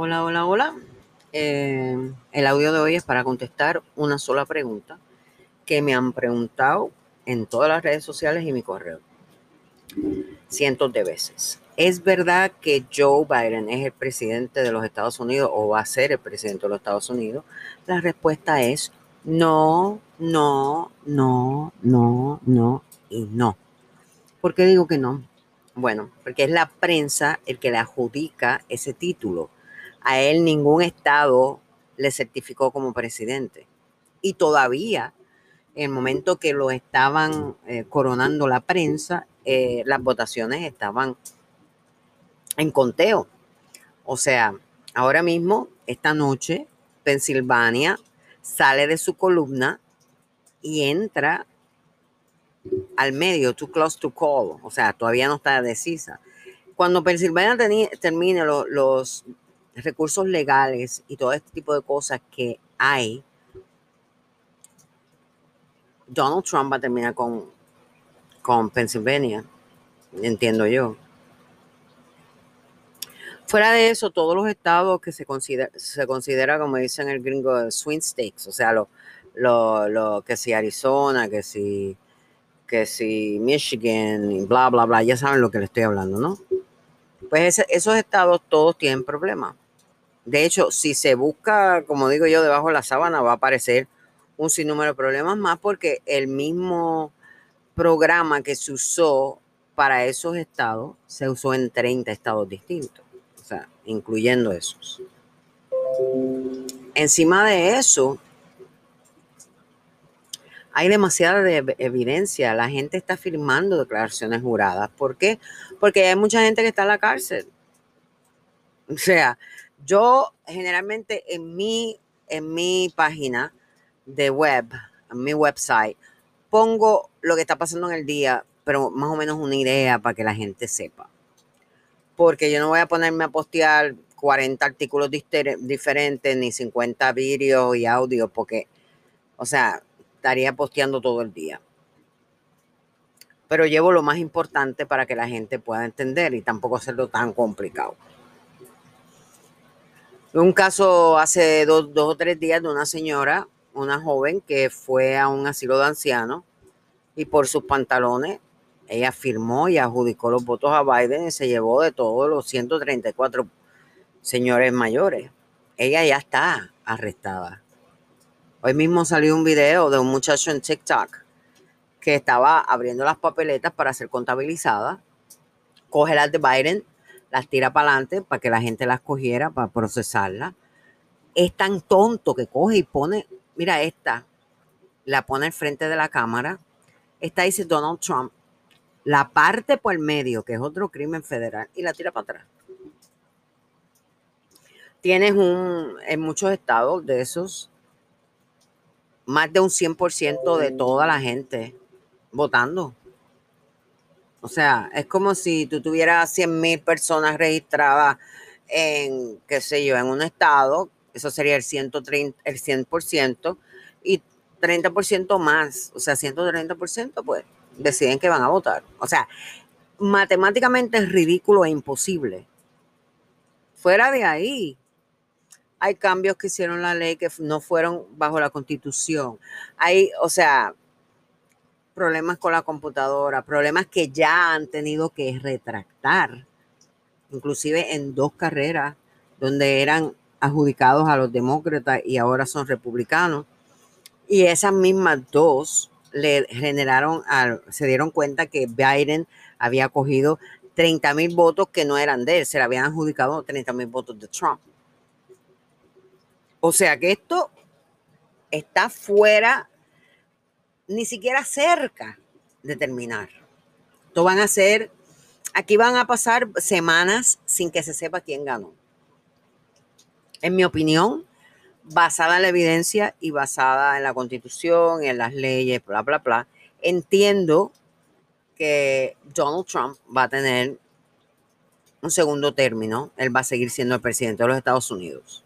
Hola, hola, hola. Eh, el audio de hoy es para contestar una sola pregunta que me han preguntado en todas las redes sociales y mi correo. Cientos de veces. ¿Es verdad que Joe Biden es el presidente de los Estados Unidos o va a ser el presidente de los Estados Unidos? La respuesta es no, no, no, no, no y no. ¿Por qué digo que no? Bueno, porque es la prensa el que le adjudica ese título. A él ningún estado le certificó como presidente. Y todavía, en el momento que lo estaban eh, coronando la prensa, eh, las votaciones estaban en conteo. O sea, ahora mismo, esta noche, Pensilvania sale de su columna y entra al medio, too close to call, o sea, todavía no está decisa. Cuando Pensilvania termine los recursos legales y todo este tipo de cosas que hay, Donald Trump va a terminar con, con Pennsylvania, entiendo yo. Fuera de eso, todos los estados que se considera, se considera como dicen el gringo, swing states, o sea, lo, lo, lo que si Arizona, que si que si Michigan y bla, bla, bla, ya saben lo que le estoy hablando, ¿no? Pues esos estados todos tienen problemas. De hecho, si se busca, como digo yo, debajo de la sábana, va a aparecer un sinnúmero de problemas más porque el mismo programa que se usó para esos estados se usó en 30 estados distintos, o sea, incluyendo esos. Encima de eso, hay demasiada evidencia. La gente está firmando declaraciones juradas. ¿Por qué? Porque hay mucha gente que está en la cárcel. O sea, yo generalmente en mi, en mi página de web, en mi website, pongo lo que está pasando en el día, pero más o menos una idea para que la gente sepa. Porque yo no voy a ponerme a postear 40 artículos diferentes, ni 50 vídeos y audios, porque, o sea, estaría posteando todo el día. Pero llevo lo más importante para que la gente pueda entender y tampoco hacerlo tan complicado. Un caso hace dos, o tres días de una señora, una joven que fue a un asilo de ancianos y por sus pantalones ella firmó y adjudicó los votos a Biden y se llevó de todos los 134 señores mayores. Ella ya está arrestada. Hoy mismo salió un video de un muchacho en TikTok que estaba abriendo las papeletas para ser contabilizadas. Coge las de Biden, las tira para adelante para que la gente las cogiera para procesarlas. Es tan tonto que coge y pone, mira esta, la pone al frente de la cámara. Esta dice Donald Trump, la parte por el medio, que es otro crimen federal, y la tira para atrás. Tienes un, en muchos estados de esos, más de un 100% de toda la gente votando. O sea, es como si tú tuvieras 100 mil personas registradas en, qué sé yo, en un estado, eso sería el, 130, el 100%, y 30% más, o sea, 130%, pues deciden que van a votar. O sea, matemáticamente es ridículo e imposible. Fuera de ahí, hay cambios que hicieron la ley que no fueron bajo la constitución. Hay, o sea, problemas con la computadora, problemas que ya han tenido que retractar, inclusive en dos carreras donde eran adjudicados a los demócratas y ahora son republicanos. Y esas mismas dos le generaron, se dieron cuenta que Biden había cogido 30 mil votos que no eran de él, se le habían adjudicado 30 mil votos de Trump. O sea que esto está fuera, ni siquiera cerca de terminar. Esto van a ser, aquí van a pasar semanas sin que se sepa quién ganó. En mi opinión, basada en la evidencia y basada en la constitución, en las leyes, bla, bla, bla, entiendo que Donald Trump va a tener un segundo término. Él va a seguir siendo el presidente de los Estados Unidos.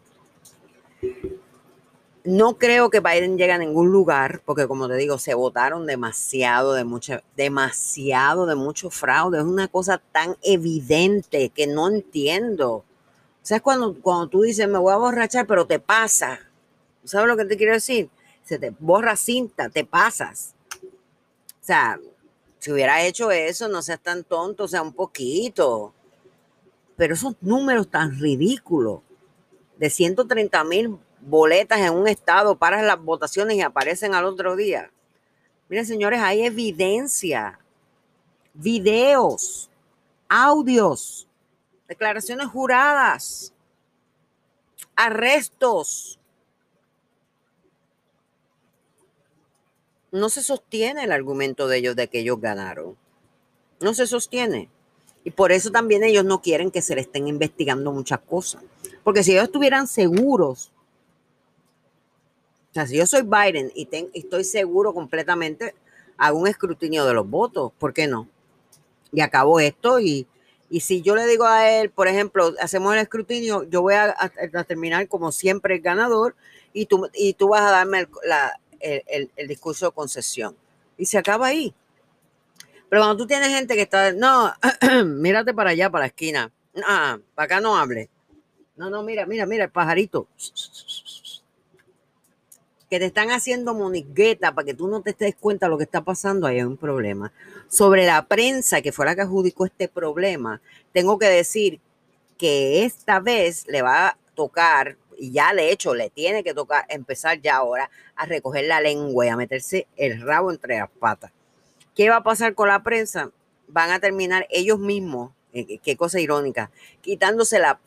No creo que Biden llegue a ningún lugar, porque como te digo, se votaron demasiado de mucho, demasiado de mucho fraude. Es una cosa tan evidente que no entiendo ¿Sabes cuando, cuando tú dices me voy a borrachar, pero te pasa? ¿Sabes lo que te quiero decir? Se te borra cinta, te pasas. O sea, si hubiera hecho eso, no seas tan tonto, o sea, un poquito. Pero esos números tan ridículos de 130 mil boletas en un estado, para las votaciones y aparecen al otro día. Miren, señores, hay evidencia, videos, audios, declaraciones juradas, arrestos. No se sostiene el argumento de ellos de que ellos ganaron. No se sostiene. Y por eso también ellos no quieren que se le estén investigando muchas cosas. Porque si ellos estuvieran seguros, o sea, si yo soy Biden y estoy seguro completamente, hago un escrutinio de los votos, ¿por qué no? Y acabo esto y, si yo le digo a él, por ejemplo, hacemos el escrutinio, yo voy a, terminar como siempre el ganador y tú, y tú vas a darme el, el discurso de concesión. Y se acaba ahí. Pero cuando tú tienes gente que está, no, mírate para allá, para la esquina. Ah, para acá no hable. No, no, mira, mira, mira, el pajarito. Que te están haciendo monigueta para que tú no te des cuenta de lo que está pasando, ahí hay un problema. Sobre la prensa, que fue la que adjudicó este problema, tengo que decir que esta vez le va a tocar, y ya de hecho le tiene que tocar, empezar ya ahora a recoger la lengua y a meterse el rabo entre las patas ¿Qué va a pasar con la prensa? Van a terminar ellos mismos, eh, qué cosa irónica, quitándose la,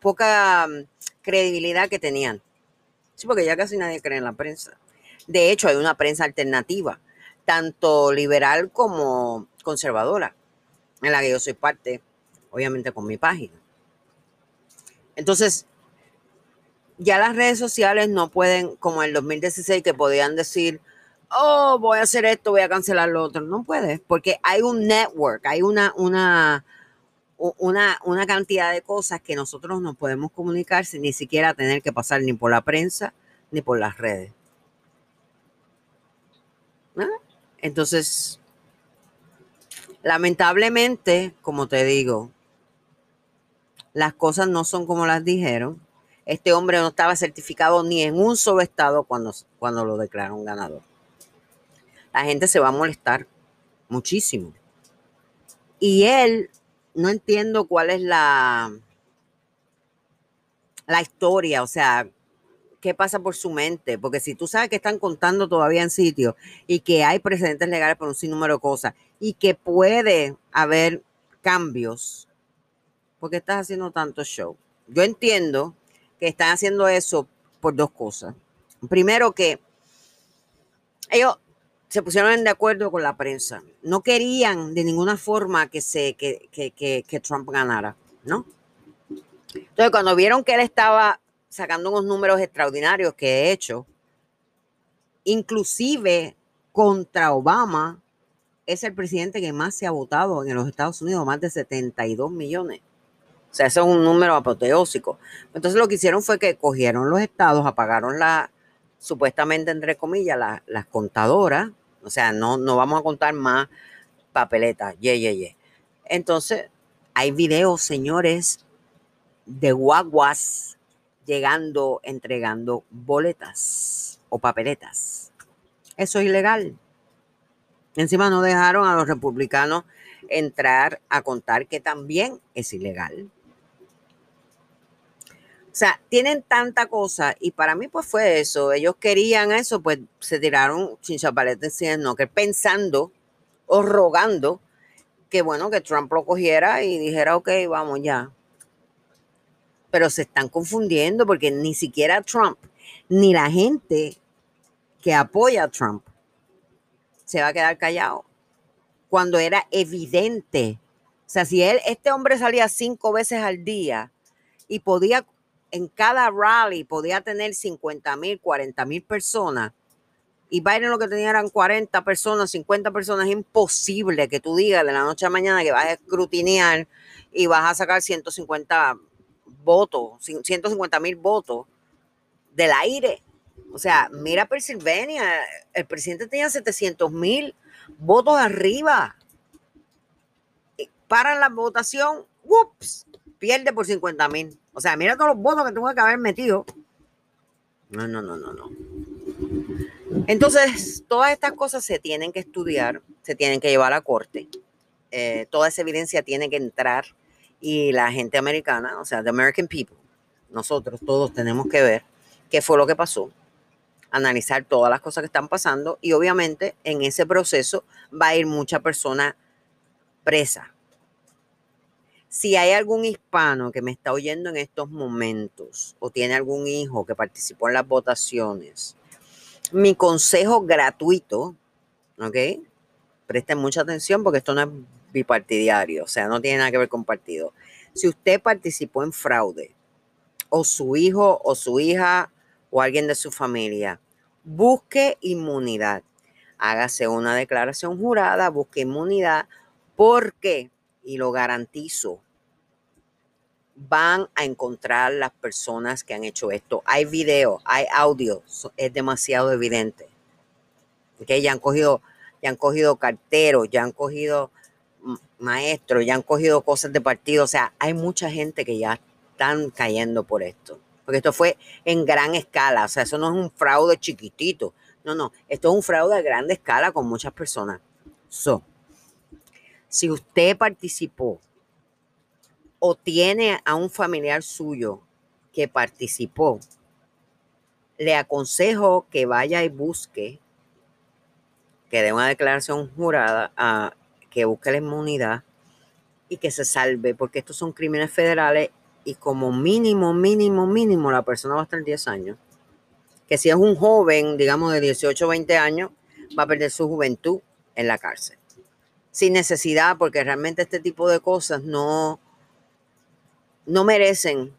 poca mm, credibilidad que tenían. Sí, porque ya casi nadie cree en la prensa. De hecho, hay una prensa alternativa, tanto liberal como conservadora, en la que yo soy parte, obviamente con mi página. Entonces, ya las redes sociales no pueden, como en el 2016, que podían decir, oh, voy a hacer esto, voy a cancelar lo otro. No puedes, porque hay un network, hay una, una, una, una cantidad de cosas que nosotros no podemos comunicar sin ni siquiera tener que pasar ni por la prensa ni por las redes. Entonces, lamentablemente, como te digo, las cosas no son como las dijeron. Este hombre no estaba certificado ni en un solo estado cuando, cuando lo declararon ganador la gente se va a molestar muchísimo. Y él, no entiendo cuál es la, la historia, o sea, qué pasa por su mente, porque si tú sabes que están contando todavía en sitio y que hay precedentes legales por un sinnúmero de cosas y que puede haber cambios, ¿por qué estás haciendo tanto show? Yo entiendo que están haciendo eso por dos cosas. Primero que ellos se pusieron de acuerdo con la prensa. No querían de ninguna forma que, se, que, que, Trump ganara, ¿no? Entonces, cuando vieron que él estaba sacando unos números extraordinarios que he hecho, inclusive contra Obama, es el presidente que más se ha votado en los Estados Unidos, más de 72 millones. O sea, ese es un número apoteósico. Entonces lo que hicieron fue que cogieron los estados, apagaron la, supuestamente, entre comillas, las contadoras, o sea, no, no vamos a contar más papeletas. Ye, ye, ye. Entonces, hay videos, señores, de guaguas llegando, entregando boletas o papeletas. Eso es ilegal. Encima no dejaron a los republicanos entrar a contar que también es ilegal. O sea, tienen tanta cosa y para mí pues fue eso. Ellos querían eso, pues se tiraron sin sin no, que pensando o rogando que bueno, que Trump lo cogiera y dijera, ok, vamos ya. Pero se están confundiendo porque ni siquiera Trump, ni la gente que apoya a Trump se va a quedar callado. Cuando era evidente. O sea, si él, este hombre salía cinco veces al día y podía en cada rally podía tener 50 mil, 40 mil personas, y Biden lo que tenía eran 40 personas, 50 personas, es imposible que tú digas de la noche a mañana que vas a escrutinear y vas a sacar 150 votos, 150 mil votos del aire. O sea, mira Pennsylvania, el presidente tenía 700 mil votos arriba. Paran la votación, ¡ups! pierde por 50 mil. O sea, mira todos los votos que tuvo que haber metido. No, no, no, no, no. Entonces, todas estas cosas se tienen que estudiar, se tienen que llevar a corte. Eh, toda esa evidencia tiene que entrar y la gente americana, o sea, the American people, nosotros todos tenemos que ver qué fue lo que pasó, analizar todas las cosas que están pasando y obviamente en ese proceso va a ir mucha persona presa. Si hay algún hispano que me está oyendo en estos momentos o tiene algún hijo que participó en las votaciones, mi consejo gratuito, ¿ok? Presten mucha atención porque esto no es bipartidario, o sea, no tiene nada que ver con partido. Si usted participó en fraude, o su hijo o su hija o alguien de su familia, busque inmunidad. Hágase una declaración jurada, busque inmunidad, porque, y lo garantizo, van a encontrar las personas que han hecho esto. Hay video, hay audio, es demasiado evidente. Que ya han cogido, ya han cogido carteros, ya han cogido maestros, ya han cogido cosas de partido. O sea, hay mucha gente que ya están cayendo por esto. Porque esto fue en gran escala. O sea, eso no es un fraude chiquitito. No, no. Esto es un fraude a gran escala con muchas personas. So, si usted participó o tiene a un familiar suyo que participó, le aconsejo que vaya y busque, que dé una declaración jurada que busque la inmunidad y que se salve, porque estos son crímenes federales y como mínimo, mínimo, mínimo la persona va a estar 10 años. Que si es un joven, digamos de 18 o 20 años, va a perder su juventud en la cárcel. Sin necesidad, porque realmente este tipo de cosas no, no merecen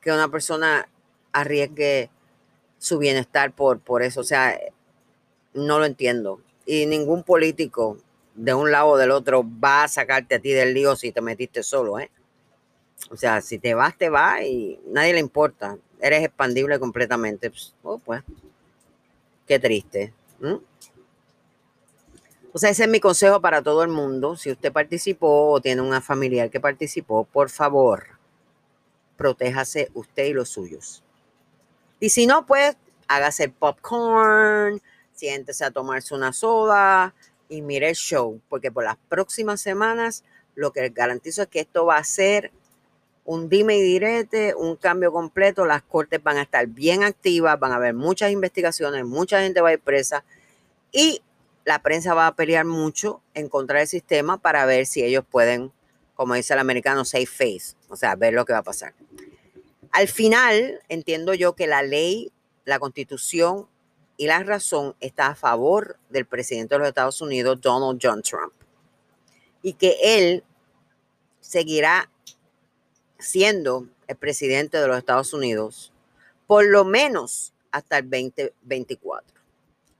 que una persona arriesgue su bienestar por, por eso. O sea, no lo entiendo. Y ningún político de un lado o del otro va a sacarte a ti del lío si te metiste solo, ¿eh? O sea, si te vas, te vas y nadie le importa. Eres expandible completamente. Pues, oh, pues, qué triste. O sea, ese es mi consejo para todo el mundo. Si usted participó o tiene una familiar que participó, por favor, protéjase usted y los suyos. Y si no, pues hágase popcorn, siéntese a tomarse una soda, y mire el show, porque por las próximas semanas lo que garantizo es que esto va a ser un dime y direte, un cambio completo. Las cortes van a estar bien activas, van a haber muchas investigaciones, mucha gente va a ir presa y la prensa va a pelear mucho en contra del sistema para ver si ellos pueden, como dice el americano, save face, o sea, ver lo que va a pasar. Al final, entiendo yo que la ley, la constitución y la razón está a favor del presidente de los Estados Unidos, Donald John Trump, y que él seguirá siendo el presidente de los Estados Unidos por lo menos hasta el 2024.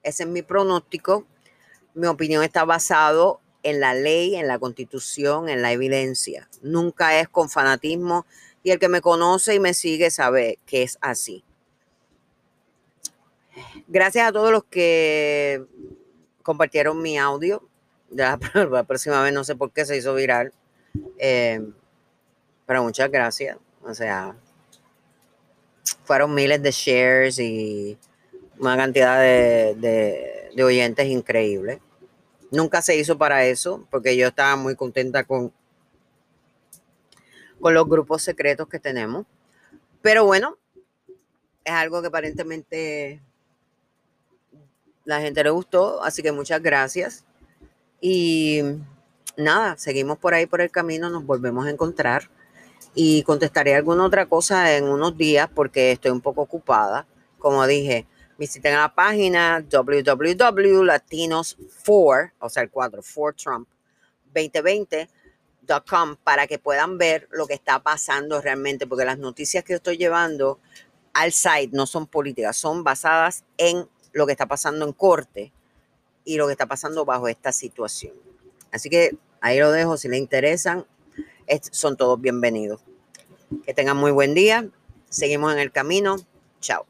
Ese es mi pronóstico. Mi opinión está basado en la ley, en la constitución, en la evidencia. Nunca es con fanatismo y el que me conoce y me sigue sabe que es así. Gracias a todos los que compartieron mi audio. La próxima vez no sé por qué se hizo viral. Eh, pero muchas gracias. O sea, fueron miles de shares y una cantidad de oyentes increíble. Nunca se hizo para eso, porque yo estaba muy contenta con, con los grupos secretos que tenemos. Pero bueno, es algo que aparentemente la gente le gustó, así que muchas gracias. Y nada, seguimos por ahí por el camino, nos volvemos a encontrar y contestaré alguna otra cosa en unos días porque estoy un poco ocupada. Como dije, visiten la página www.latinos4, o sea, el 4, 4 Trump 2020.com para que puedan ver lo que está pasando realmente, porque las noticias que estoy llevando al site no son políticas, son basadas en lo que está pasando en corte y lo que está pasando bajo esta situación. Así que ahí lo dejo, si le interesan, son todos bienvenidos. Que tengan muy buen día, seguimos en el camino, chao.